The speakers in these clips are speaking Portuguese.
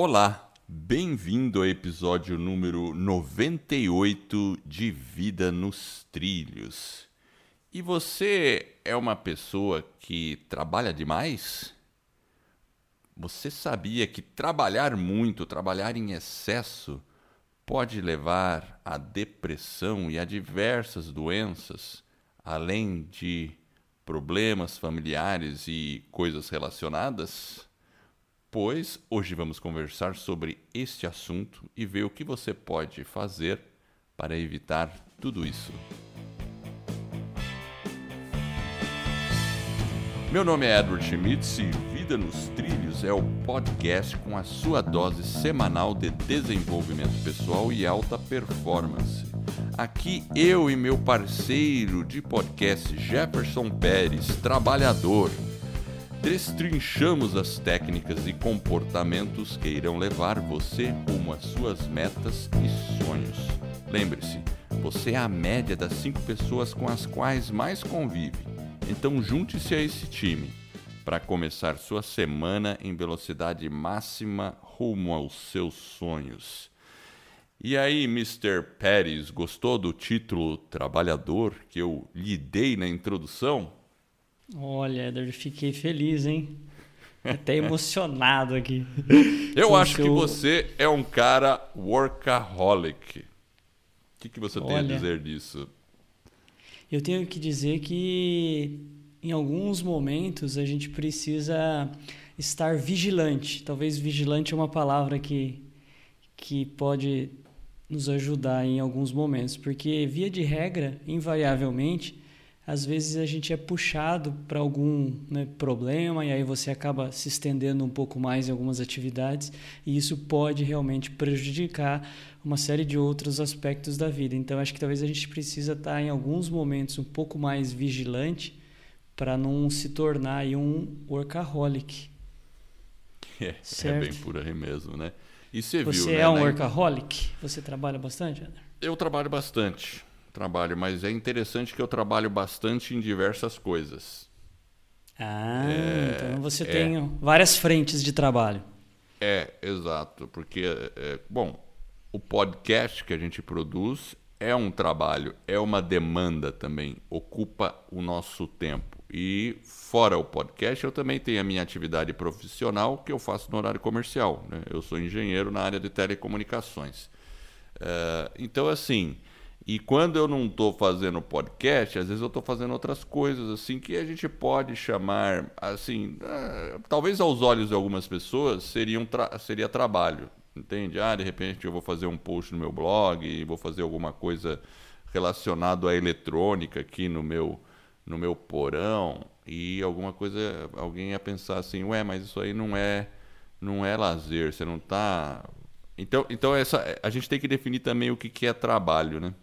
Olá, bem-vindo ao episódio número 98 de Vida nos Trilhos. E você é uma pessoa que trabalha demais? Você sabia que trabalhar muito, trabalhar em excesso, pode levar à depressão e a diversas doenças, além de problemas familiares e coisas relacionadas? Pois hoje vamos conversar sobre este assunto e ver o que você pode fazer para evitar tudo isso. Meu nome é Edward Schmitz e Vida nos Trilhos é o podcast com a sua dose semanal de desenvolvimento pessoal e alta performance. Aqui eu e meu parceiro de podcast Jefferson Pérez, trabalhador destrinchamos as técnicas e comportamentos que irão levar você rumo às suas metas e sonhos. Lembre-se, você é a média das cinco pessoas com as quais mais convive. Então junte-se a esse time para começar sua semana em velocidade máxima rumo aos seus sonhos. E aí, Mr. Pérez, gostou do título Trabalhador que eu lhe dei na introdução? Olha, Eder, fiquei feliz, hein? Até emocionado aqui. Eu acho seu... que você é um cara workaholic. O que, que você Olha, tem a dizer disso? Eu tenho que dizer que em alguns momentos a gente precisa estar vigilante. Talvez vigilante é uma palavra que, que pode nos ajudar em alguns momentos, porque via de regra, invariavelmente, às vezes a gente é puxado para algum né, problema e aí você acaba se estendendo um pouco mais em algumas atividades e isso pode realmente prejudicar uma série de outros aspectos da vida. Então acho que talvez a gente precisa estar tá em alguns momentos um pouco mais vigilante para não se tornar um workaholic. É, é bem por aí mesmo, né? E você, você viu, é né, um workaholic? Você trabalha bastante, André? Eu trabalho bastante trabalho, mas é interessante que eu trabalho bastante em diversas coisas. Ah, é, então você é, tem várias frentes de trabalho. É, exato, porque, é, bom, o podcast que a gente produz é um trabalho, é uma demanda também, ocupa o nosso tempo. E fora o podcast, eu também tenho a minha atividade profissional que eu faço no horário comercial. Né? Eu sou engenheiro na área de telecomunicações. Uh, então, assim, e quando eu não estou fazendo podcast, às vezes eu estou fazendo outras coisas, assim, que a gente pode chamar, assim, ah, talvez aos olhos de algumas pessoas seria, um tra seria trabalho, entende? Ah, de repente eu vou fazer um post no meu blog, vou fazer alguma coisa relacionado à eletrônica aqui no meu, no meu porão, e alguma coisa, alguém ia pensar assim, ué, mas isso aí não é, não é lazer, você não está... Então, então essa, a gente tem que definir também o que, que é trabalho, né?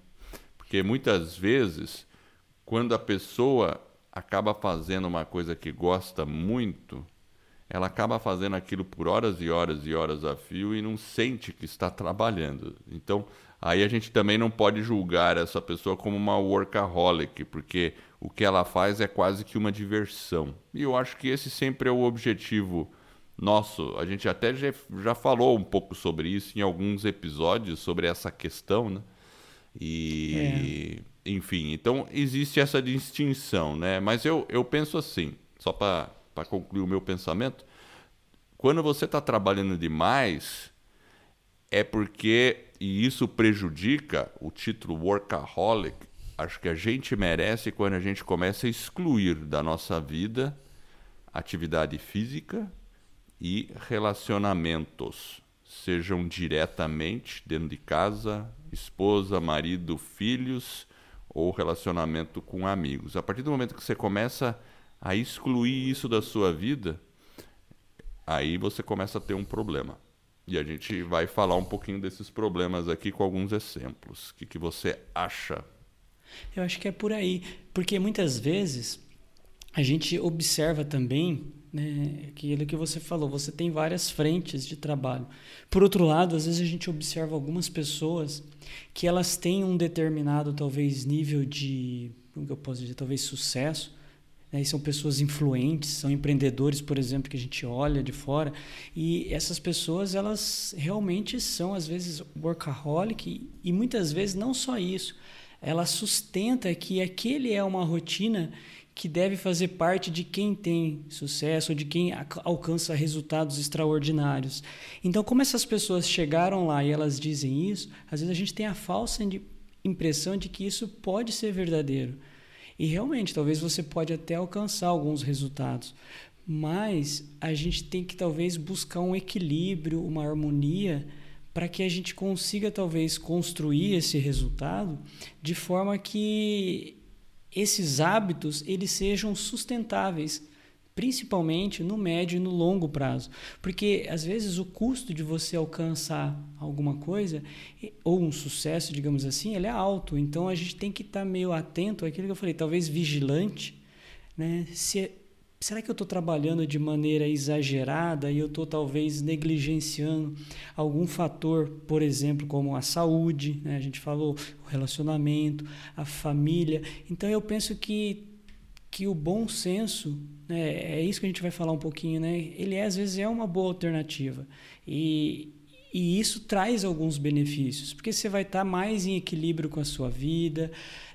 Porque muitas vezes, quando a pessoa acaba fazendo uma coisa que gosta muito, ela acaba fazendo aquilo por horas e horas e horas a fio e não sente que está trabalhando. Então, aí a gente também não pode julgar essa pessoa como uma workaholic, porque o que ela faz é quase que uma diversão. E eu acho que esse sempre é o objetivo nosso. A gente até já, já falou um pouco sobre isso em alguns episódios, sobre essa questão, né? E, é. enfim, então existe essa distinção, né? Mas eu, eu penso assim, só para concluir o meu pensamento, quando você está trabalhando demais, é porque, e isso prejudica o título workaholic, acho que a gente merece quando a gente começa a excluir da nossa vida atividade física e relacionamentos, sejam diretamente dentro de casa, esposa, marido, filhos ou relacionamento com amigos. A partir do momento que você começa a excluir isso da sua vida, aí você começa a ter um problema. E a gente vai falar um pouquinho desses problemas aqui com alguns exemplos. O que, que você acha? Eu acho que é por aí. Porque muitas vezes a gente observa também né, aquilo que você falou, você tem várias frentes de trabalho. Por outro lado, às vezes a gente observa algumas pessoas que elas têm um determinado, talvez, nível de, como eu posso dizer, talvez sucesso, né? São pessoas influentes, são empreendedores, por exemplo, que a gente olha de fora. E essas pessoas, elas realmente são, às vezes, workaholic e, e muitas vezes não só isso. Ela sustenta que aquele é uma rotina que deve fazer parte de quem tem sucesso, de quem alcança resultados extraordinários. Então, como essas pessoas chegaram lá e elas dizem isso, às vezes a gente tem a falsa impressão de que isso pode ser verdadeiro. E realmente, talvez você pode até alcançar alguns resultados, mas a gente tem que talvez buscar um equilíbrio, uma harmonia para que a gente consiga talvez construir esse resultado de forma que esses hábitos eles sejam sustentáveis principalmente no médio e no longo prazo. Porque às vezes o custo de você alcançar alguma coisa ou um sucesso, digamos assim, ele é alto. Então a gente tem que estar meio atento àquilo que eu falei, talvez vigilante, né? Se será que eu estou trabalhando de maneira exagerada e eu estou talvez negligenciando algum fator, por exemplo, como a saúde, né? a gente falou, o relacionamento, a família. Então eu penso que que o bom senso, né, é isso que a gente vai falar um pouquinho, né? Ele às vezes é uma boa alternativa. E, e isso traz alguns benefícios, porque você vai estar mais em equilíbrio com a sua vida,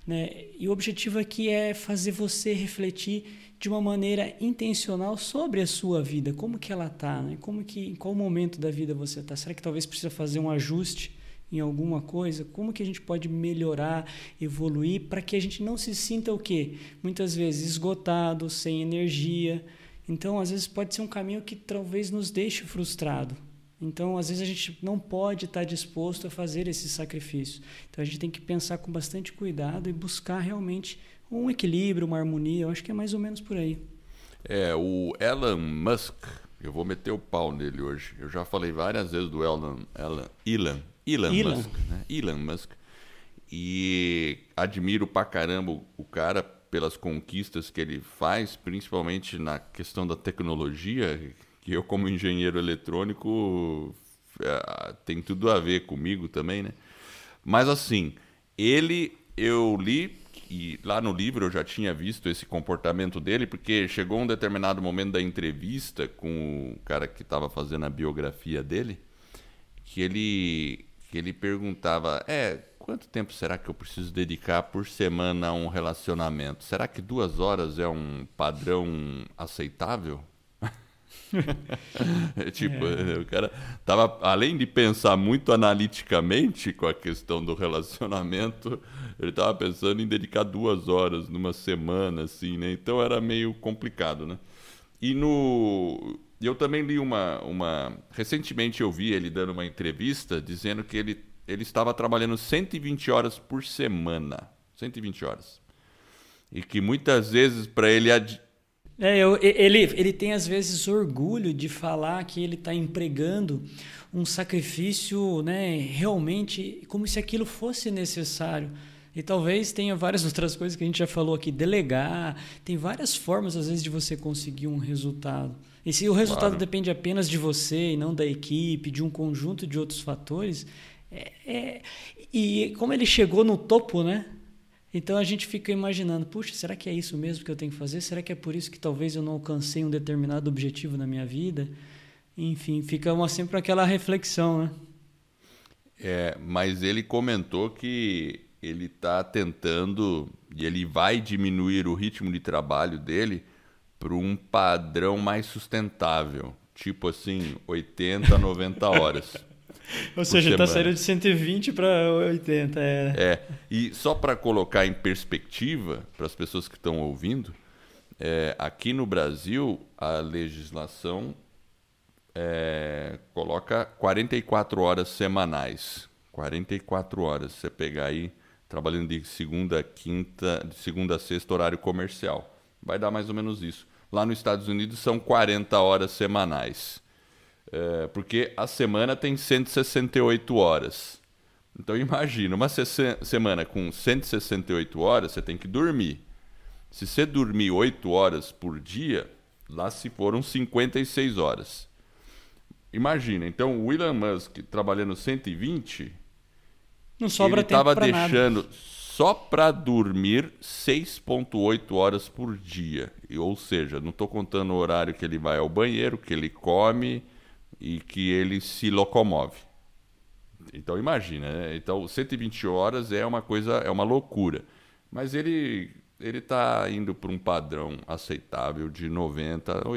né? E o objetivo aqui é fazer você refletir de uma maneira intencional sobre a sua vida, como que ela está, né? Como que em qual momento da vida você está? Será que talvez precisa fazer um ajuste em alguma coisa, como que a gente pode melhorar, evoluir para que a gente não se sinta o quê? Muitas vezes esgotado, sem energia. Então, às vezes pode ser um caminho que talvez nos deixe frustrado. Então, às vezes a gente não pode estar disposto a fazer esse sacrifício. Então, a gente tem que pensar com bastante cuidado e buscar realmente um equilíbrio, uma harmonia. Eu acho que é mais ou menos por aí. É, o Elon Musk, eu vou meter o pau nele hoje. Eu já falei várias vezes do Elon, Elon, Elon Elon, Elon. Musk. Né? Elon Musk. E admiro pra caramba o cara pelas conquistas que ele faz, principalmente na questão da tecnologia, que eu como engenheiro eletrônico é, tem tudo a ver comigo também, né? Mas assim, ele eu li e lá no livro eu já tinha visto esse comportamento dele, porque chegou um determinado momento da entrevista com o cara que estava fazendo a biografia dele, que ele que ele perguntava: é, quanto tempo será que eu preciso dedicar por semana a um relacionamento? Será que duas horas é um padrão aceitável? tipo, é. o cara tava, além de pensar muito analiticamente com a questão do relacionamento, ele estava pensando em dedicar duas horas numa semana, assim, né? Então era meio complicado, né? E no eu também li uma, uma. Recentemente eu vi ele dando uma entrevista dizendo que ele, ele estava trabalhando 120 horas por semana. 120 horas. E que muitas vezes para ele. Ad... É, eu, ele, ele tem às vezes orgulho de falar que ele está empregando um sacrifício né, realmente como se aquilo fosse necessário. E talvez tenha várias outras coisas que a gente já falou aqui, delegar, tem várias formas às vezes de você conseguir um resultado. E se o resultado claro. depende apenas de você e não da equipe, de um conjunto de outros fatores, é, é, e como ele chegou no topo, né? Então a gente fica imaginando, puxa, será que é isso mesmo que eu tenho que fazer? Será que é por isso que talvez eu não alcancei um determinado objetivo na minha vida? Enfim, fica uma, sempre aquela reflexão, né? É, mas ele comentou que ele está tentando e ele vai diminuir o ritmo de trabalho dele para um padrão mais sustentável, tipo assim, 80, 90 horas. Ou seja, está saindo de 120 para 80. É. é. E só para colocar em perspectiva para as pessoas que estão ouvindo, é, aqui no Brasil a legislação é, coloca 44 horas semanais. 44 horas. Você pegar aí trabalhando de segunda a quinta, de segunda a sexta horário comercial. Vai dar mais ou menos isso. Lá nos Estados Unidos são 40 horas semanais. É, porque a semana tem 168 horas. Então imagina, uma se semana com 168 horas, você tem que dormir. Se você dormir 8 horas por dia, lá se foram 56 horas. Imagina, então o Elon Musk trabalhando 120, não sobra ele estava deixando nada só para dormir 6,8 horas por dia. Ou seja, não estou contando o horário que ele vai ao banheiro, que ele come e que ele se locomove. Então imagina, né? Então 120 horas é uma coisa, é uma loucura. Mas ele ele está indo para um padrão aceitável de 90,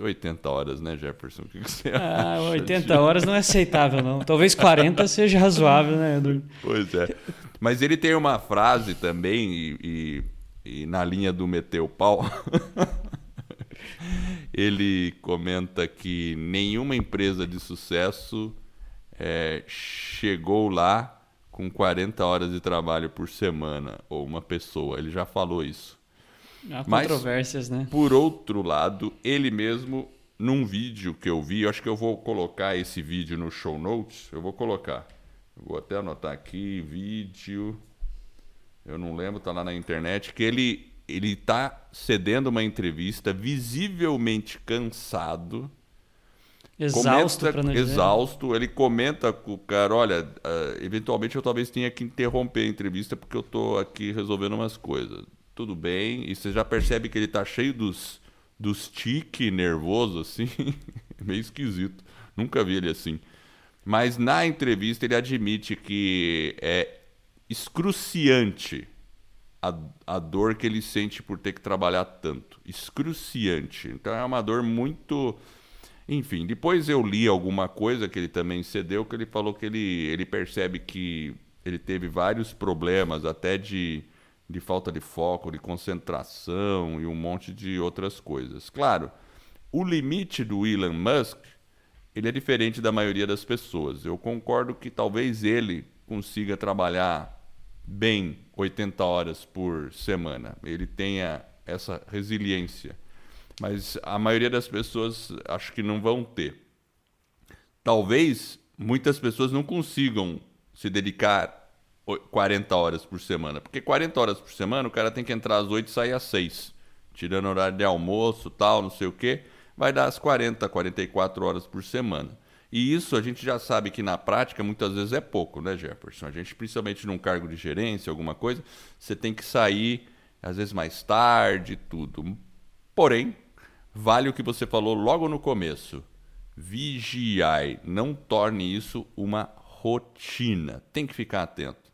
80 horas, né, Jefferson? O que você ah, acha? 80 de... horas não é aceitável, não. Talvez 40 seja razoável, né, Edu? Pois é. Mas ele tem uma frase também, e, e, e na linha do meteu pau, ele comenta que nenhuma empresa de sucesso é, chegou lá com 40 horas de trabalho por semana, ou uma pessoa. Ele já falou isso. Há Mas, controvérsias, né? Por outro lado, ele mesmo, num vídeo que eu vi, eu acho que eu vou colocar esse vídeo no show notes. Eu vou colocar. vou até anotar aqui, vídeo. Eu não lembro, tá lá na internet, que ele ele tá cedendo uma entrevista visivelmente cansado Exausto, comenta, exausto, ele comenta com o cara, olha, uh, eventualmente eu talvez tenha que interromper a entrevista porque eu estou aqui resolvendo umas coisas. Tudo bem, e você já percebe que ele está cheio dos, dos tique nervoso, assim, meio esquisito. Nunca vi ele assim. Mas na entrevista ele admite que é excruciante a, a dor que ele sente por ter que trabalhar tanto. Excruciante. Então é uma dor muito enfim, depois eu li alguma coisa que ele também cedeu, que ele falou que ele, ele percebe que ele teve vários problemas, até de, de falta de foco, de concentração e um monte de outras coisas. Claro, o limite do Elon Musk ele é diferente da maioria das pessoas. Eu concordo que talvez ele consiga trabalhar bem 80 horas por semana. Ele tenha essa resiliência mas a maioria das pessoas acho que não vão ter. Talvez muitas pessoas não consigam se dedicar 40 horas por semana, porque 40 horas por semana o cara tem que entrar às 8 e sair às 6, tirando horário de almoço, tal, não sei o quê, vai dar as 40, 44 horas por semana. E isso a gente já sabe que na prática muitas vezes é pouco, né, Jefferson? A gente, principalmente num cargo de gerência, alguma coisa, você tem que sair às vezes mais tarde, tudo. Porém, vale o que você falou logo no começo. Vigiai, não torne isso uma rotina. Tem que ficar atento.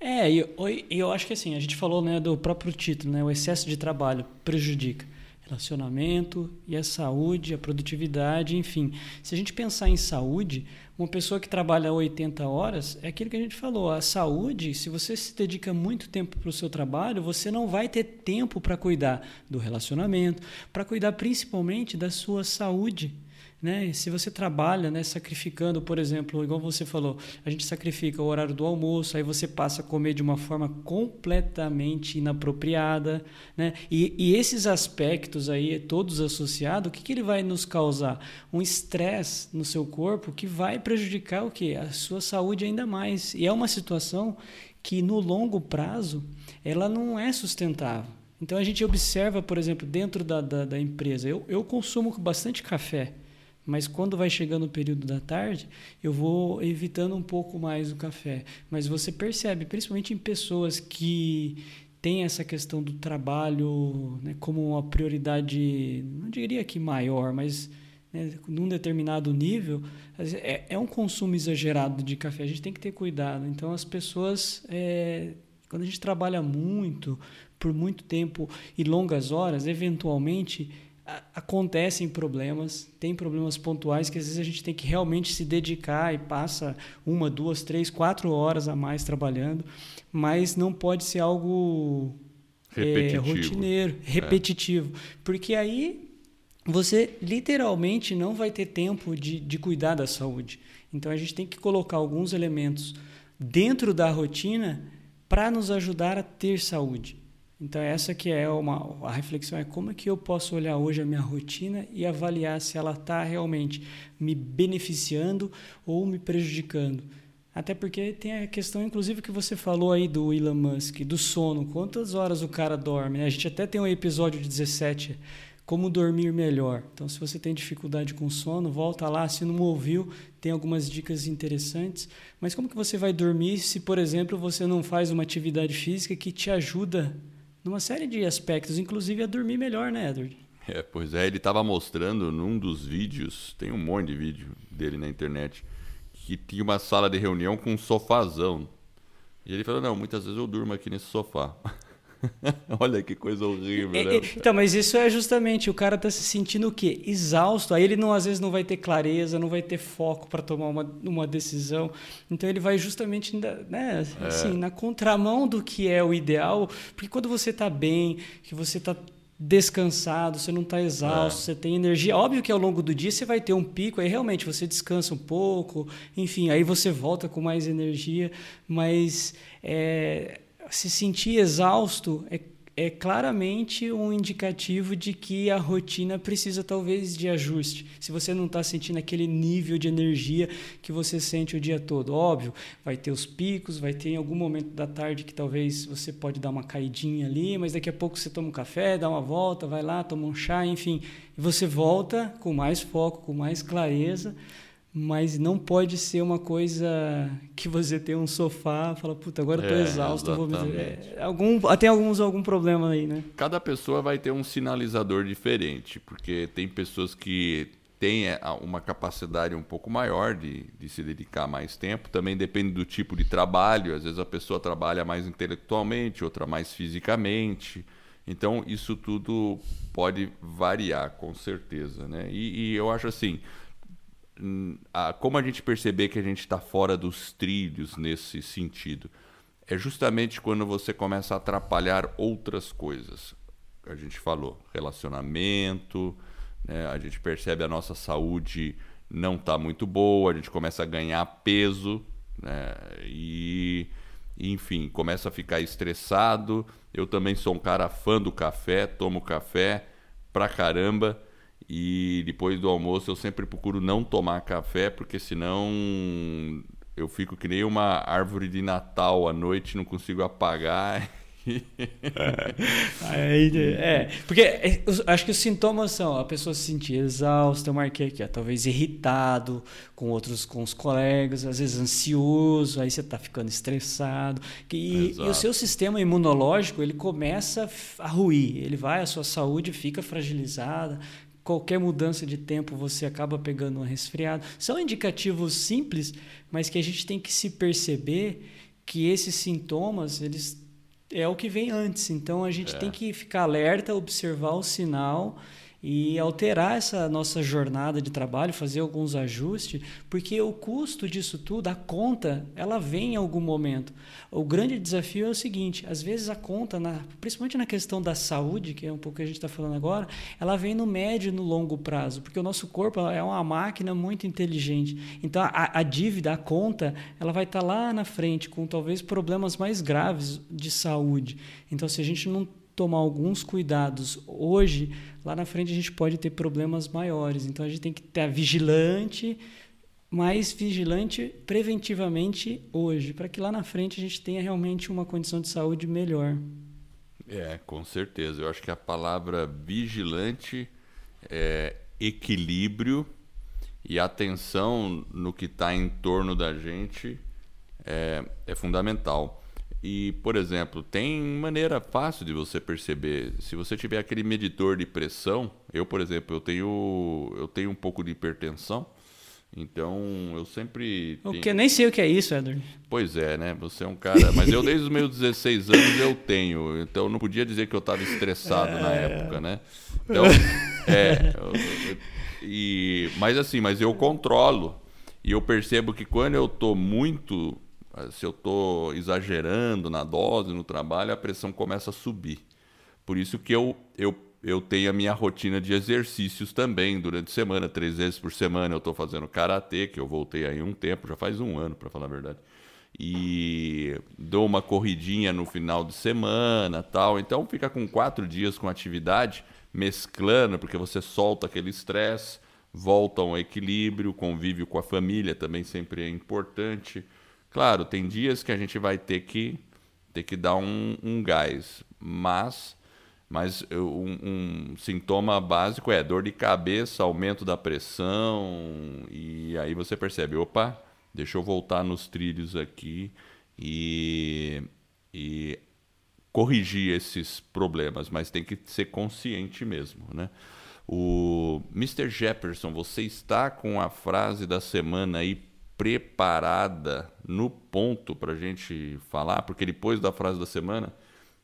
É, eu, eu acho que assim, a gente falou né, do próprio título, né, o excesso de trabalho prejudica relacionamento e a saúde, a produtividade, enfim. Se a gente pensar em saúde, uma pessoa que trabalha 80 horas, é aquilo que a gente falou, a saúde, se você se dedica muito tempo para o seu trabalho, você não vai ter tempo para cuidar do relacionamento, para cuidar principalmente da sua saúde. Né? Se você trabalha né, sacrificando, por exemplo, igual você falou, a gente sacrifica o horário do almoço, aí você passa a comer de uma forma completamente inapropriada. Né? E, e esses aspectos aí, todos associados, o que, que ele vai nos causar? Um estresse no seu corpo que vai prejudicar o quê? A sua saúde ainda mais. E é uma situação que no longo prazo ela não é sustentável. Então a gente observa, por exemplo, dentro da, da, da empresa, eu, eu consumo bastante café. Mas quando vai chegando o período da tarde, eu vou evitando um pouco mais o café. Mas você percebe, principalmente em pessoas que têm essa questão do trabalho né, como uma prioridade, não diria que maior, mas né, num determinado nível, é, é, um consumo exagerado de café. A gente tem que ter cuidado. Então, as pessoas, é, quando a gente trabalha muito, por muito tempo e longas horas, eventualmente acontecem problemas, tem problemas pontuais que às vezes a gente tem que realmente se dedicar e passa uma, duas, três, quatro horas a mais trabalhando, mas não pode ser algo repetitivo. É, rotineiro, é. repetitivo, é. porque aí você literalmente não vai ter tempo de, de cuidar da saúde. Então a gente tem que colocar alguns elementos dentro da rotina para nos ajudar a ter saúde. Então essa que é uma a reflexão é como é que eu posso olhar hoje a minha rotina e avaliar se ela está realmente me beneficiando ou me prejudicando. Até porque tem a questão, inclusive, que você falou aí do Elon Musk, do sono. Quantas horas o cara dorme? Né? A gente até tem um episódio de 17 como dormir melhor. Então, se você tem dificuldade com sono, volta lá, se não ouviu, tem algumas dicas interessantes. Mas como que você vai dormir se, por exemplo, você não faz uma atividade física que te ajuda numa série de aspectos, inclusive a dormir melhor, né, Edward? É, pois é, ele estava mostrando num dos vídeos, tem um monte de vídeo dele na internet, que tinha uma sala de reunião com um sofazão. E ele falou: Não, muitas vezes eu durmo aqui nesse sofá. Olha que coisa horrível, é, né? É, então, mas isso é justamente o cara tá se sentindo o quê? Exausto. Aí ele não às vezes não vai ter clareza, não vai ter foco para tomar uma, uma decisão. Então ele vai justamente né, assim, é. na contramão do que é o ideal, porque quando você está bem, que você está descansado, você não está exausto, é. você tem energia. Óbvio que ao longo do dia você vai ter um pico, aí realmente você descansa um pouco, enfim, aí você volta com mais energia, mas é, se sentir exausto é é claramente um indicativo de que a rotina precisa talvez de ajuste. Se você não está sentindo aquele nível de energia que você sente o dia todo, óbvio, vai ter os picos, vai ter em algum momento da tarde que talvez você pode dar uma caidinha ali, mas daqui a pouco você toma um café, dá uma volta, vai lá, toma um chá, enfim, e você volta com mais foco, com mais clareza mas não pode ser uma coisa que você tem um sofá, fala, puta, agora eu tô é, exausto, vou me... é, algum tem alguns algum problema aí, né? Cada pessoa vai ter um sinalizador diferente, porque tem pessoas que têm é, uma capacidade um pouco maior de, de se dedicar mais tempo, também depende do tipo de trabalho, às vezes a pessoa trabalha mais intelectualmente, outra mais fisicamente. Então, isso tudo pode variar, com certeza. Né? E, e eu acho assim, como a gente perceber que a gente está fora dos trilhos nesse sentido? É justamente quando você começa a atrapalhar outras coisas. A gente falou relacionamento, né? a gente percebe a nossa saúde não está muito boa, a gente começa a ganhar peso né? e, enfim, começa a ficar estressado. Eu também sou um cara fã do café, tomo café pra caramba e depois do almoço eu sempre procuro não tomar café, porque senão eu fico que nem uma árvore de Natal à noite, não consigo apagar. é, porque é, acho que os sintomas são a pessoa se sentir exausta, eu marquei aqui, ó, talvez irritado com outros, com os colegas, às vezes ansioso, aí você está ficando estressado. E, e, o seu sistema imunológico ele começa a ruir, ele vai, a sua saúde fica fragilizada, qualquer mudança de tempo você acaba pegando um resfriado. São indicativos simples, mas que a gente tem que se perceber que esses sintomas, eles é o que vem antes. Então a gente é. tem que ficar alerta, observar o sinal e alterar essa nossa jornada de trabalho, fazer alguns ajustes, porque o custo disso tudo, a conta, ela vem em algum momento. O grande desafio é o seguinte: às vezes a conta, na, principalmente na questão da saúde, que é um pouco que a gente está falando agora, ela vem no médio e no longo prazo, porque o nosso corpo é uma máquina muito inteligente. Então a, a dívida, a conta, ela vai estar tá lá na frente com talvez problemas mais graves de saúde. Então se a gente não tomar alguns cuidados hoje, lá na frente a gente pode ter problemas maiores. Então a gente tem que estar vigilante, mais vigilante preventivamente hoje, para que lá na frente a gente tenha realmente uma condição de saúde melhor. É, com certeza. Eu acho que a palavra vigilante é equilíbrio e atenção no que está em torno da gente é, é fundamental. E, por exemplo, tem maneira fácil de você perceber. Se você tiver aquele medidor de pressão, eu, por exemplo, eu tenho, eu tenho um pouco de hipertensão. Então, eu sempre. O que nem sei o que é isso, Edward. Pois é, né? Você é um cara. Mas eu, desde os meus 16 anos, eu tenho. Então, eu não podia dizer que eu estava estressado é... na época, né? Então, é. Eu, eu, e, mas assim, mas eu controlo. E eu percebo que quando eu estou muito se eu estou exagerando na dose, no trabalho, a pressão começa a subir. Por isso que eu, eu, eu tenho a minha rotina de exercícios também durante a semana, três vezes por semana eu estou fazendo karatê, que eu voltei aí um tempo, já faz um ano, para falar a verdade. E dou uma corridinha no final de semana tal. Então fica com quatro dias com atividade, mesclando, porque você solta aquele estresse, volta ao equilíbrio, convívio com a família também sempre é importante. Claro, tem dias que a gente vai ter que ter que dar um, um gás, mas Mas um, um, sintoma básico é dor de cabeça, aumento da pressão, e aí você percebe, opa, deixa eu voltar nos trilhos aqui e, e corrigir esses problemas, mas tem que ser consciente mesmo, né? O Mr. Jefferson, você está com a frase da semana aí preparada no ponto para a gente falar? Porque depois da frase da semana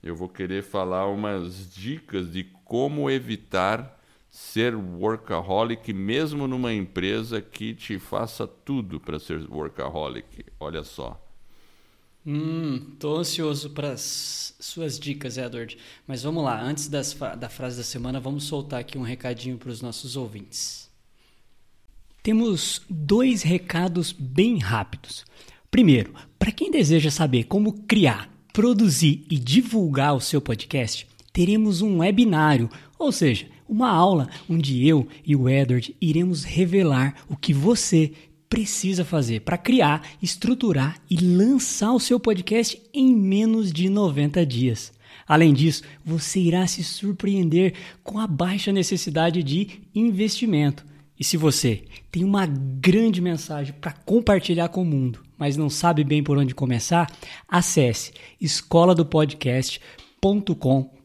eu vou querer falar umas dicas de como evitar ser workaholic, mesmo numa empresa que te faça tudo para ser workaholic. Olha só. Hum, tô ansioso para as suas dicas, Edward. Mas vamos lá, antes das, da frase da semana, vamos soltar aqui um recadinho para os nossos ouvintes. Temos dois recados bem rápidos. Primeiro, para quem deseja saber como criar, produzir e divulgar o seu podcast, teremos um webinário, ou seja, uma aula onde eu e o Edward iremos revelar o que você precisa fazer para criar, estruturar e lançar o seu podcast em menos de 90 dias. Além disso, você irá se surpreender com a baixa necessidade de investimento. E se você tem uma grande mensagem para compartilhar com o mundo, mas não sabe bem por onde começar, acesse escola do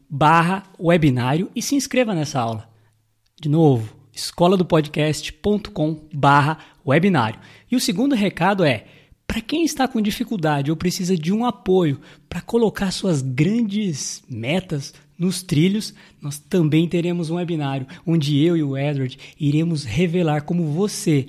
barra webinário e se inscreva nessa aula. De novo, escola do barra webinário. E o segundo recado é, para quem está com dificuldade ou precisa de um apoio para colocar suas grandes metas nos trilhos, nós também teremos um webinário onde eu e o Edward iremos revelar como você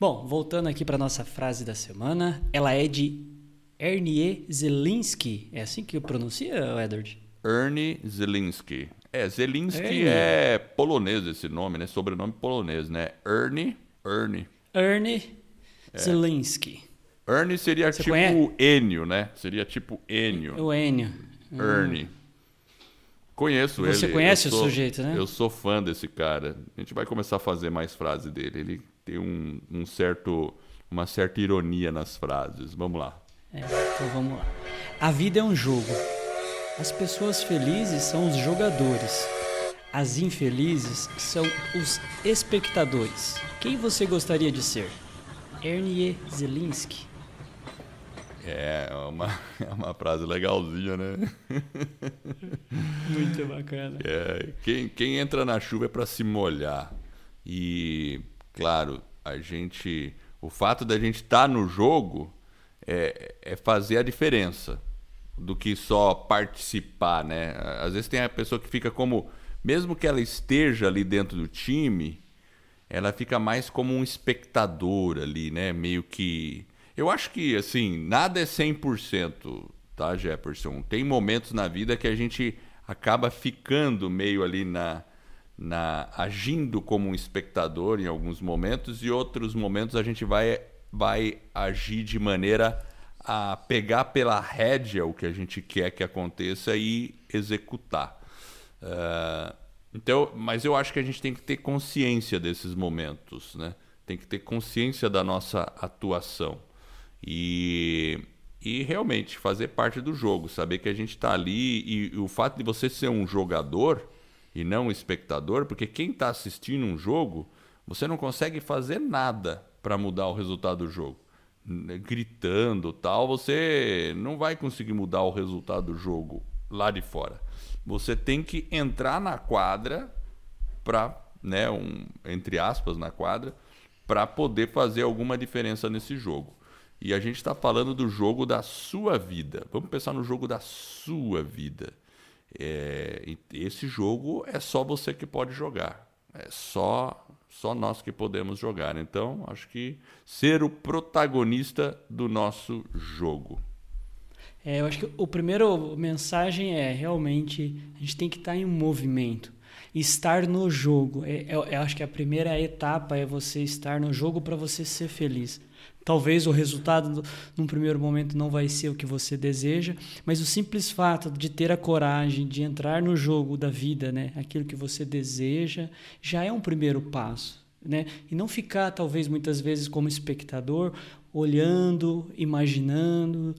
Bom, voltando aqui para nossa frase da semana, ela é de Ernie Zelinski. É assim que pronuncia, Edward? Ernie Zelinski. É, Zelinski Ernie. é polonês esse nome, né? Sobrenome polonês, né? Ernie, Ernie. Ernie é. Zelinski. Ernie seria Você tipo conhece? Enio, né? Seria tipo Enio. O Enio. Ernie. Hum. Conheço Você ele. Você conhece sou, o sujeito, né? Eu sou fã desse cara. A gente vai começar a fazer mais frases dele. Ele tem um, um certo, uma certa ironia nas frases. Vamos lá. É, então vamos lá. A vida é um jogo. As pessoas felizes são os jogadores. As infelizes são os espectadores. Quem você gostaria de ser? Ernie Zelinski. É uma, é uma frase legalzinha, né? Muito bacana. É, quem, quem entra na chuva é para se molhar. E claro, a gente, o fato da gente estar tá no jogo é, é fazer a diferença do que só participar, né? Às vezes tem a pessoa que fica como, mesmo que ela esteja ali dentro do time, ela fica mais como um espectador ali, né? Meio que eu acho que assim, nada é 100%, tá, Jefferson? Tem momentos na vida que a gente acaba ficando meio ali na na agindo como um espectador em alguns momentos e outros momentos a gente vai vai agir de maneira a pegar pela rédea o que a gente quer que aconteça e executar. Uh, então, mas eu acho que a gente tem que ter consciência desses momentos, né? Tem que ter consciência da nossa atuação e e realmente fazer parte do jogo, saber que a gente está ali e, e o fato de você ser um jogador e não um espectador, porque quem está assistindo um jogo, você não consegue fazer nada para mudar o resultado do jogo. Gritando tal, você não vai conseguir mudar o resultado do jogo lá de fora. Você tem que entrar na quadra para, né, um, entre aspas, na quadra, para poder fazer alguma diferença nesse jogo. E a gente está falando do jogo da sua vida. Vamos pensar no jogo da sua vida. É, esse jogo é só você que pode jogar. É só só nós que podemos jogar. Então, acho que ser o protagonista do nosso jogo. É, eu acho que o primeiro mensagem é realmente a gente tem que estar em movimento, estar no jogo. É, eu, eu acho que a primeira etapa é você estar no jogo para você ser feliz. Talvez o resultado num primeiro momento não vai ser o que você deseja, mas o simples fato de ter a coragem de entrar no jogo da vida, né, aquilo que você deseja, já é um primeiro passo, né? E não ficar talvez muitas vezes como espectador, olhando, imaginando,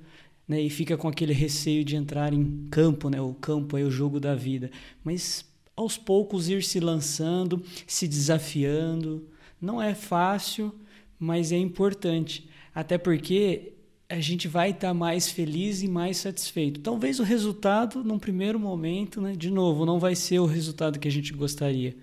né, e fica com aquele receio de entrar em campo, né? O campo é o jogo da vida, mas aos poucos ir se lançando, se desafiando. Não é fácil, mas é importante, até porque a gente vai estar tá mais feliz e mais satisfeito. Talvez o resultado, num primeiro momento, né, de novo, não vai ser o resultado que a gente gostaria.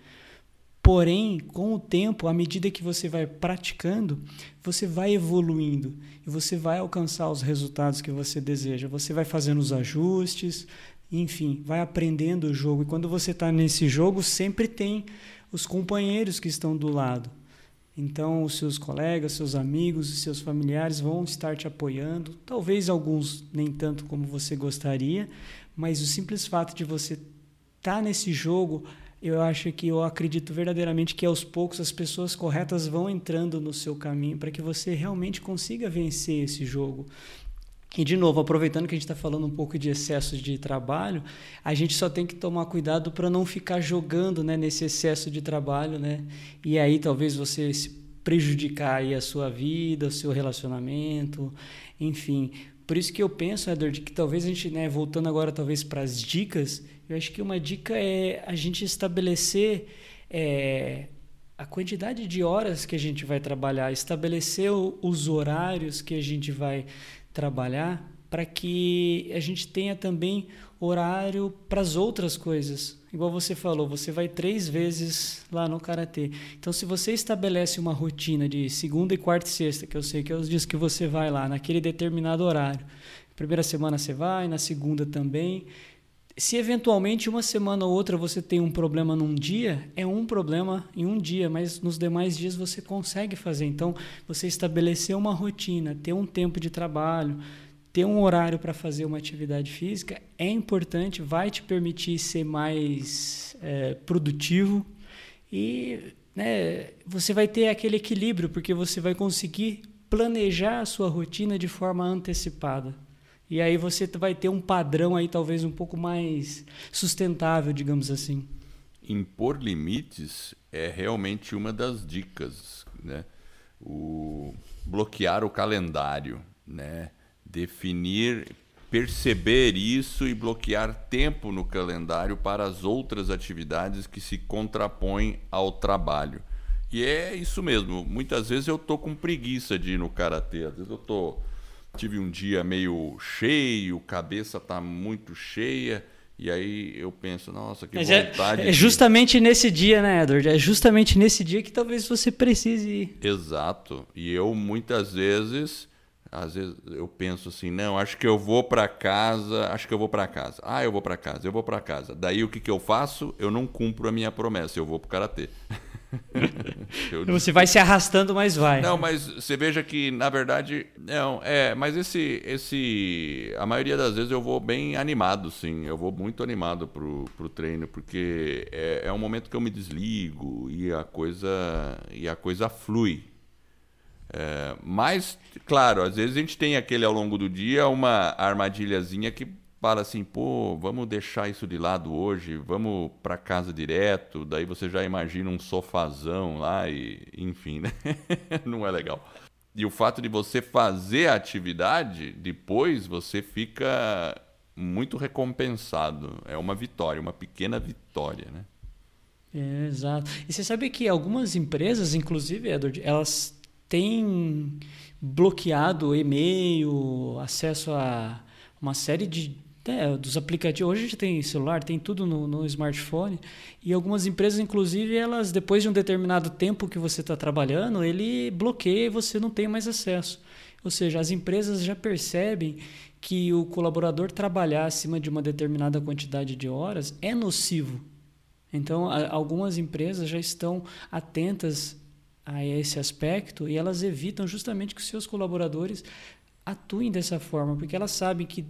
Porém, com o tempo, à medida que você vai praticando, você vai evoluindo e você vai alcançar os resultados que você deseja. Você vai fazendo os ajustes, enfim, vai aprendendo o jogo. E quando você está nesse jogo, sempre tem os companheiros que estão do lado. Então, os seus colegas, seus amigos seus familiares vão estar te apoiando. Talvez alguns nem tanto como você gostaria, mas o simples fato de você estar tá nesse jogo, eu acho que eu acredito verdadeiramente que aos poucos as pessoas corretas vão entrando no seu caminho para que você realmente consiga vencer esse jogo. E, de novo, aproveitando que a gente está falando um pouco de excesso de trabalho, a gente só tem que tomar cuidado para não ficar jogando né, nesse excesso de trabalho, né? E aí talvez você se prejudicar aí a sua vida, o seu relacionamento, enfim. Por isso que eu penso, Edward, que talvez a gente, né, voltando agora talvez para as dicas, eu acho que uma dica é a gente estabelecer é, a quantidade de horas que a gente vai trabalhar, estabelecer os horários que a gente vai trabalhar para que a gente tenha também horário para as outras coisas. Igual você falou, você vai três vezes lá no karatê. Então, se você estabelece uma rotina de segunda e quarta e sexta, que eu sei que é os dias que você vai lá, naquele determinado horário. Primeira semana você vai, na segunda também. Se eventualmente uma semana ou outra você tem um problema num dia, é um problema em um dia, mas nos demais dias você consegue fazer. Então, você estabelecer uma rotina, ter um tempo de trabalho, ter um horário para fazer uma atividade física é importante, vai te permitir ser mais é, produtivo e né, você vai ter aquele equilíbrio, porque você vai conseguir planejar a sua rotina de forma antecipada. E aí você vai ter um padrão aí talvez um pouco mais sustentável, digamos assim. Impor limites é realmente uma das dicas, né? O bloquear o calendário, né? definir, perceber isso e bloquear tempo no calendário para as outras atividades que se contrapõem ao trabalho. E é isso mesmo. Muitas vezes eu tô com preguiça de ir no karatê. Às vezes eu tô tive um dia meio cheio, cabeça tá muito cheia. E aí eu penso, nossa, que Mas é, vontade. É, é justamente nesse dia, né, Edward? É justamente nesse dia que talvez você precise ir. Exato. E eu muitas vezes às vezes eu penso assim, não, acho que eu vou para casa, acho que eu vou para casa. Ah, eu vou para casa, eu vou para casa. Daí o que, que eu faço? Eu não cumpro a minha promessa, eu vou pro karatê. Você vai se arrastando, mas vai. Não, mas você veja que na verdade não é, mas esse esse a maioria das vezes eu vou bem animado, sim. Eu vou muito animado pro, pro treino porque é, é um momento que eu me desligo e a coisa e a coisa flui. É, mas, claro, às vezes a gente tem aquele ao longo do dia uma armadilhazinha que fala assim, pô, vamos deixar isso de lado hoje, vamos para casa direto, daí você já imagina um sofazão lá e, enfim, né? não é legal. E o fato de você fazer a atividade, depois você fica muito recompensado. É uma vitória, uma pequena vitória, né? É, exato. E você sabe que algumas empresas, inclusive, Edward, elas tem bloqueado e-mail, acesso a uma série de é, dos aplicativos. Hoje a gente tem celular, tem tudo no, no, smartphone. E algumas empresas, inclusive, elas depois de um determinado tempo que você está trabalhando, ele bloqueia e você não tem mais acesso. Ou seja, as empresas já percebem que o colaborador trabalhar acima de uma determinada quantidade de horas é nocivo. Então, a, algumas empresas já estão atentas a esse aspecto e elas evitam justamente que os seus colaboradores atuem dessa forma, porque elas sabem que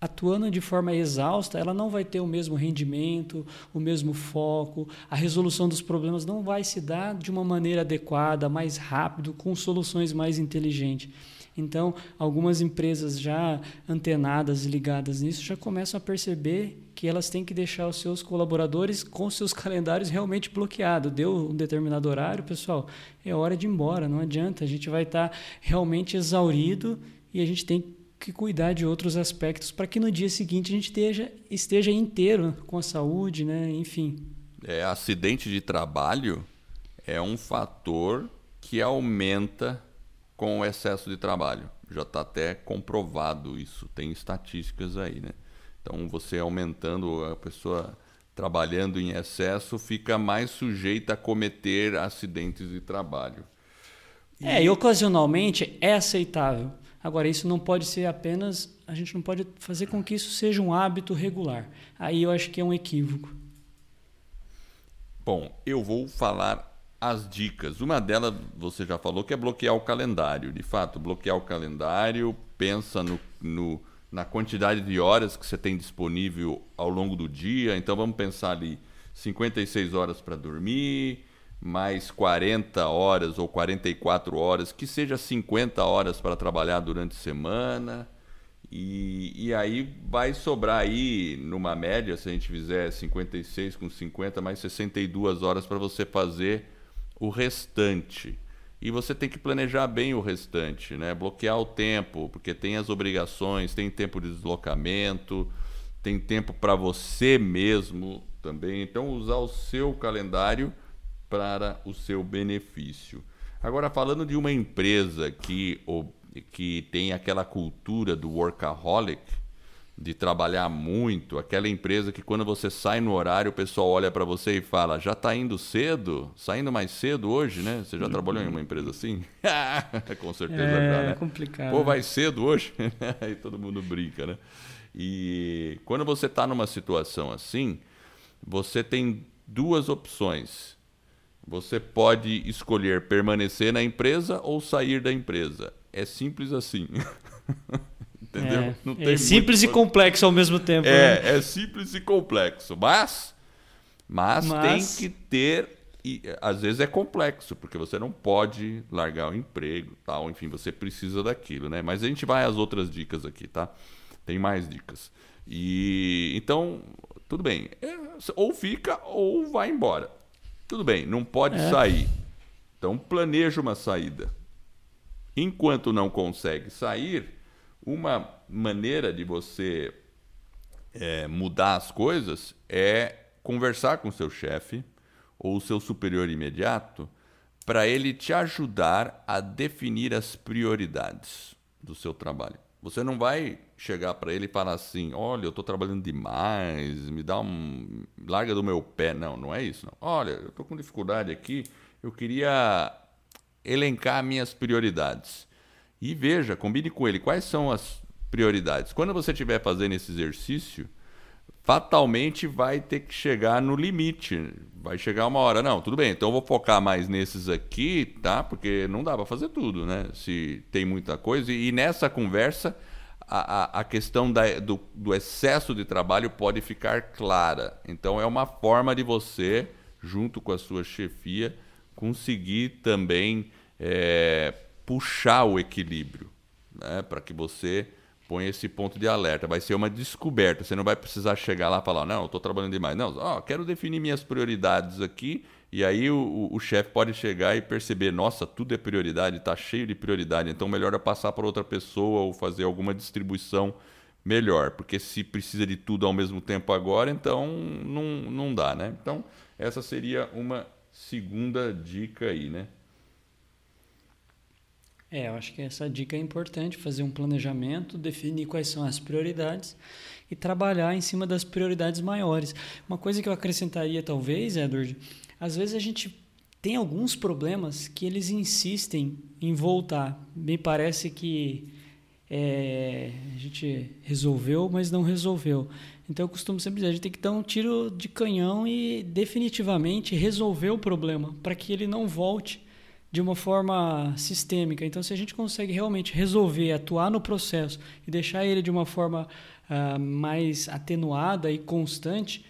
atuando de forma exausta, ela não vai ter o mesmo rendimento, o mesmo foco, a resolução dos problemas não vai se dar de uma maneira adequada, mais rápido, com soluções mais inteligentes. Então, algumas empresas já antenadas e ligadas nisso já começam a perceber que elas têm que deixar os seus colaboradores com seus calendários realmente bloqueados. Deu um determinado horário, pessoal, é hora de ir embora, não adianta, a gente vai estar realmente exaurido e a gente tem que cuidar de outros aspectos para que no dia seguinte a gente esteja, esteja inteiro com a saúde, né? enfim. É, acidente de trabalho é um fator que aumenta com o excesso de trabalho. Já está até comprovado isso, tem estatísticas aí, né? Então você aumentando a pessoa trabalhando em excesso fica mais sujeita a cometer acidentes de trabalho. E... É, e ocasionalmente é aceitável. Agora, isso não pode ser apenas. A gente não pode fazer com que isso seja um hábito regular. Aí eu acho que é um equívoco. Bom, eu vou falar as dicas. Uma delas você já falou que é bloquear o calendário. De fato, bloquear o calendário, pensa no, no, na quantidade de horas que você tem disponível ao longo do dia. Então vamos pensar ali 56 horas para dormir, mais 40 horas ou 44 horas, que seja 50 horas para trabalhar durante a semana. E, e aí vai sobrar aí, numa média, se a gente fizer 56 com 50, mais 62 horas para você fazer o restante. E você tem que planejar bem o restante, né? Bloquear o tempo, porque tem as obrigações, tem tempo de deslocamento, tem tempo para você mesmo também. Então usar o seu calendário para o seu benefício. Agora, falando de uma empresa que, que tem aquela cultura do workaholic, de trabalhar muito, aquela empresa que quando você sai no horário, o pessoal olha para você e fala: já está indo cedo? Saindo mais cedo hoje, né? Você já uhum. trabalhou em uma empresa assim? Com certeza é, já, né? É complicado. Pô, vai cedo hoje? Aí todo mundo brinca, né? E quando você está numa situação assim, você tem duas opções. Você pode escolher permanecer na empresa ou sair da empresa. É simples assim. Entendeu? É, é simples muito... e complexo ao mesmo tempo. É, né? é simples e complexo. Mas, mas, mas... tem que ter. E às vezes é complexo, porque você não pode largar o emprego, tal, enfim, você precisa daquilo, né? Mas a gente vai às outras dicas aqui, tá? Tem mais dicas. E então, tudo bem. É, ou fica ou vai embora. Tudo bem, não pode é. sair. Então planeja uma saída. Enquanto não consegue sair, uma maneira de você é, mudar as coisas é conversar com seu chefe ou seu superior imediato para ele te ajudar a definir as prioridades do seu trabalho. Você não vai chegar para ele e falar assim: olha, eu estou trabalhando demais, me dá um. larga do meu pé. Não, não é isso. Não. Olha, eu estou com dificuldade aqui, eu queria elencar minhas prioridades. E veja, combine com ele quais são as prioridades. Quando você estiver fazendo esse exercício, fatalmente vai ter que chegar no limite. Vai chegar uma hora, não, tudo bem, então eu vou focar mais nesses aqui, tá? Porque não dá para fazer tudo, né? Se tem muita coisa. E, nessa conversa, a, a, questão da, do, do excesso de trabalho pode ficar clara. Então, é uma forma de você, junto com a sua chefia, conseguir também é, puxar o equilíbrio, né? Para que você põe esse ponto de alerta. Vai ser uma descoberta. Você não vai precisar chegar lá e falar, não, estou trabalhando demais. Não, quero definir minhas prioridades aqui. E aí o, o, chefe pode chegar e perceber, nossa, tudo é prioridade, está cheio de prioridade. Então melhor é passar para outra pessoa ou fazer alguma distribuição melhor. Porque se precisa de tudo ao mesmo tempo agora, então não, não dá, né? Então essa seria uma segunda dica aí, né? É, eu acho que essa dica é importante, fazer um planejamento, definir quais são as prioridades e trabalhar em cima das prioridades maiores. Uma coisa que eu acrescentaria talvez, Edward, às vezes a gente tem alguns problemas que eles insistem em voltar. Me parece que é, a gente resolveu, mas não resolveu. Então eu costumo sempre dizer, a gente tem que dar um tiro de canhão e definitivamente resolver o problema para que ele não volte de uma forma sistêmica. Então, se a gente consegue realmente resolver, atuar no processo e deixar ele de uma forma uh, mais atenuada e constante,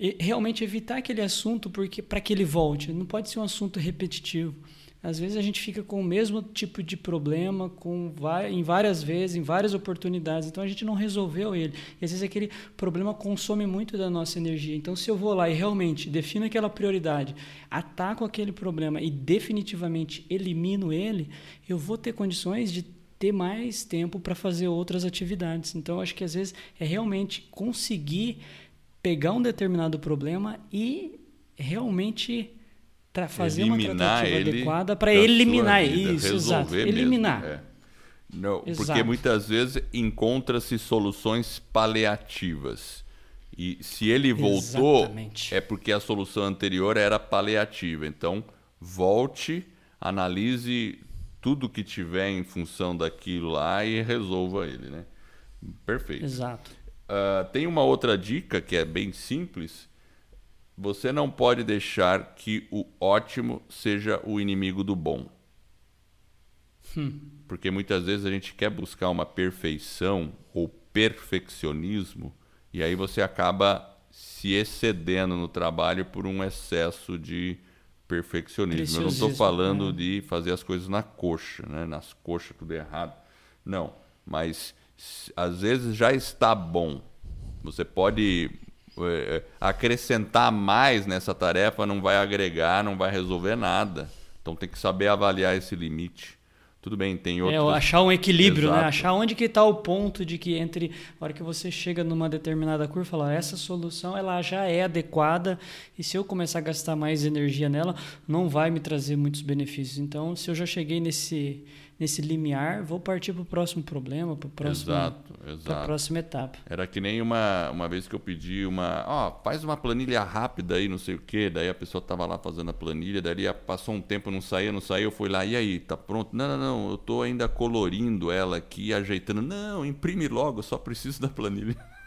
e realmente evitar aquele assunto porque para que ele volte. Não pode ser um assunto repetitivo. Às vezes a gente fica com o mesmo tipo de problema com em várias vezes, em várias oportunidades. Então a gente não resolveu ele. E às vezes aquele problema consome muito da nossa energia. Então se eu vou lá e realmente defino aquela prioridade, ataco aquele problema e definitivamente elimino ele, eu vou ter condições de ter mais tempo para fazer outras atividades. Então acho que às vezes é realmente conseguir pegar um determinado problema e realmente para fazer eliminar uma tratativa adequada para eliminar vida, isso, exato, eliminar. É. Não, exato. porque muitas vezes encontra-se soluções paliativas. E se ele voltou, Exatamente. é porque a solução anterior era paliativa. Então, volte, analise tudo que tiver em função daquilo lá e resolva ele, né? Perfeito. Exato. Uh, tem uma outra dica que é bem simples, você não pode deixar que o ótimo seja o inimigo do bom. Hum. Porque muitas vezes a gente quer buscar uma perfeição ou perfeccionismo e aí você acaba se excedendo no trabalho por um excesso de perfeccionismo. Eu não estou falando é. de fazer as coisas na coxa, né? nas coxas tudo errado. Não, mas às vezes já está bom. Você pode é, é, acrescentar mais nessa tarefa não vai agregar, não vai resolver nada. Então tem que saber avaliar esse limite. Tudo bem, tem outros... É, achar um equilíbrio, né? Exato. né? Achar onde que está o ponto de que entre a hora que você chega numa determinada curva, falar essa solução ela já é adequada e se eu começar a gastar mais energia nela, não vai me trazer muitos benefícios. Então, se eu já cheguei nesse nesse limiar, vou partir para o próximo problema, para próximo, exato, exato. a próxima etapa. Era que nem uma, uma vez que eu pedi uma, ó, oh, faz uma planilha rápida aí, não sei o quê, daí a pessoa estava lá fazendo a planilha, daí passou um tempo, não saía, não saía, eu fui lá, e aí, tá pronto? Não, não, não, eu estou ainda colorindo ela aqui, ajeitando. Não, imprime logo, eu só preciso da planilha.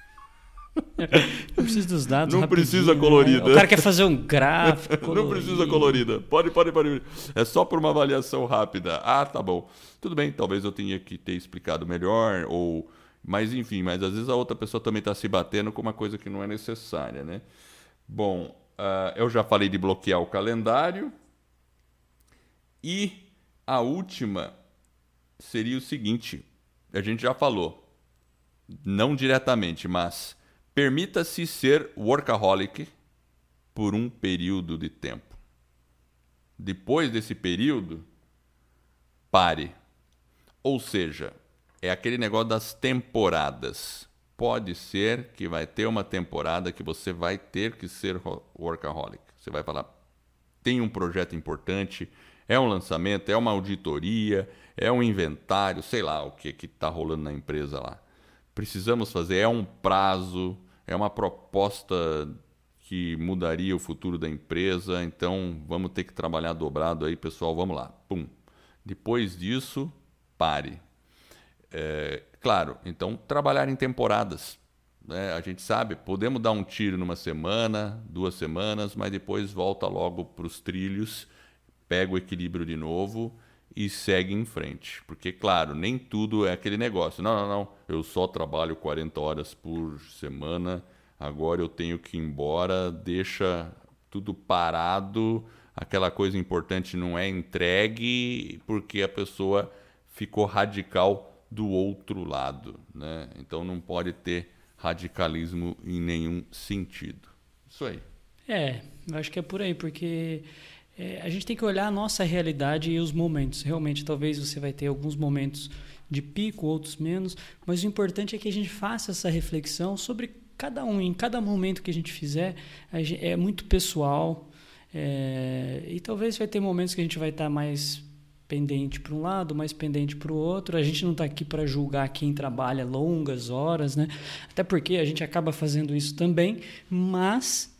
Não precisa dos dados. Não precisa colorida. Né? O cara quer fazer um gráfico. não precisa colorida. Pode, pode, pode. É só por uma avaliação rápida. Ah, tá bom. Tudo bem, talvez eu tenha que ter explicado melhor, ou. Mas enfim, mas às vezes a outra pessoa também está se batendo com uma coisa que não é necessária, né? Bom, uh, eu já falei de bloquear o calendário. E a última seria o seguinte: a gente já falou, não diretamente, mas Permita-se ser workaholic por um período de tempo. Depois desse período, pare. Ou seja, é aquele negócio das temporadas. Pode ser que vai ter uma temporada que você vai ter que ser workaholic. Você vai falar: tem um projeto importante, é um lançamento, é uma auditoria, é um inventário, sei lá o que está rolando na empresa lá precisamos fazer, é um prazo, é uma proposta que mudaria o futuro da empresa, então vamos ter que trabalhar dobrado aí, pessoal, vamos lá. Pum. Depois disso, pare. É, claro, então trabalhar em temporadas. Né? A gente sabe, podemos dar um tiro numa semana, duas semanas, mas depois volta logo para os trilhos, pega o equilíbrio de novo e segue em frente. Porque, claro, nem tudo é aquele negócio. Não, não, não. Eu só trabalho 40 horas por semana, agora eu tenho que ir embora, deixa tudo parado, aquela coisa importante não é entregue, porque a pessoa ficou radical do outro lado. Né? Então não pode ter radicalismo em nenhum sentido. Isso aí. É, eu acho que é por aí, porque é, a gente tem que olhar a nossa realidade e os momentos. Realmente, talvez você vai ter alguns momentos de pico, outros menos, mas o importante é que a gente faça essa reflexão sobre cada um, em cada momento que a gente fizer, é muito pessoal. É, e talvez vai ter momentos que a gente vai estar mais pendente para um lado, mais pendente para o outro. A gente não está aqui para julgar quem trabalha longas horas, né? Até porque a gente acaba fazendo isso também, mas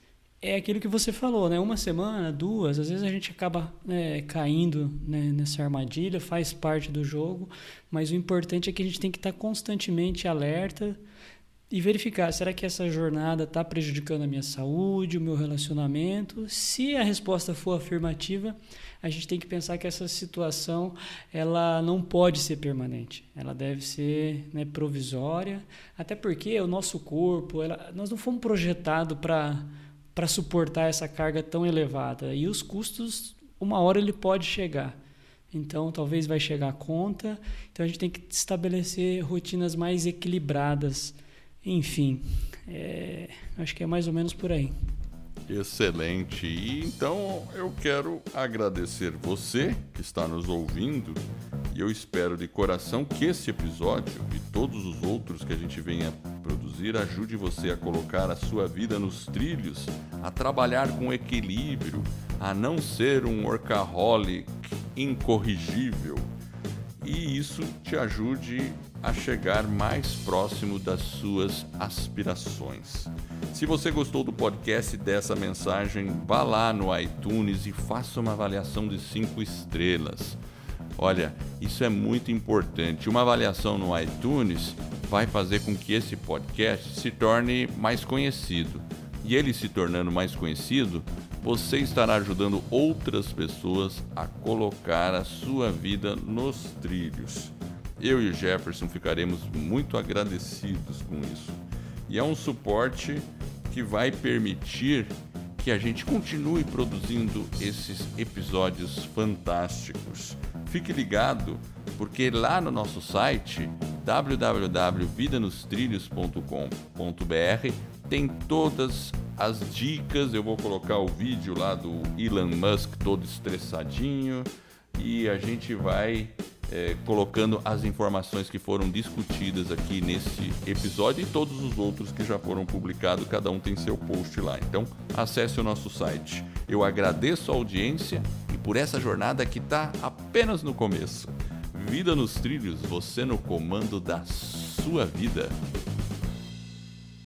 é aquilo que você falou, né? Uma semana, duas, às vezes a gente acaba né, caindo né, nessa armadilha, faz parte do jogo, mas o importante é que a gente tem que estar constantemente alerta e verificar, será que essa jornada está prejudicando a minha saúde, o meu relacionamento? Se a resposta for afirmativa, a gente tem que pensar que essa situação ela não pode ser permanente, ela deve ser né, provisória, até porque o nosso corpo, ela, nós não fomos projetados para para suportar essa carga tão elevada e os custos uma hora ele pode chegar. Então, talvez vai chegar a conta. Então, a gente tem que estabelecer rotinas mais equilibradas enfim, é, acho que é mais ou menos por aí. Excelente. E então eu quero agradecer você que está nos ouvindo e eu espero de coração que esse episódio e todos os outros que a gente venha produzir ajude você a colocar a sua vida nos trilhos, a trabalhar com equilíbrio, a não ser um workaholic incorrigível e isso te ajude a chegar mais próximo das suas aspirações. Se você gostou do podcast dessa mensagem, vá lá no iTunes e faça uma avaliação de 5 estrelas. Olha, isso é muito importante. Uma avaliação no iTunes vai fazer com que esse podcast se torne mais conhecido. E ele se tornando mais conhecido, você estará ajudando outras pessoas a colocar a sua vida nos trilhos. Eu e o Jefferson ficaremos muito agradecidos com isso. E é um suporte que vai permitir que a gente continue produzindo esses episódios fantásticos. Fique ligado, porque lá no nosso site www.vidanostrilhos.com.br tem todas as dicas. Eu vou colocar o vídeo lá do Elon Musk todo estressadinho e a gente vai é, colocando as informações que foram discutidas aqui nesse episódio e todos os outros que já foram publicados. Cada um tem seu post lá. Então acesse o nosso site. Eu agradeço a audiência e por essa jornada que está apenas no começo. Vida nos trilhos, você no comando da sua vida.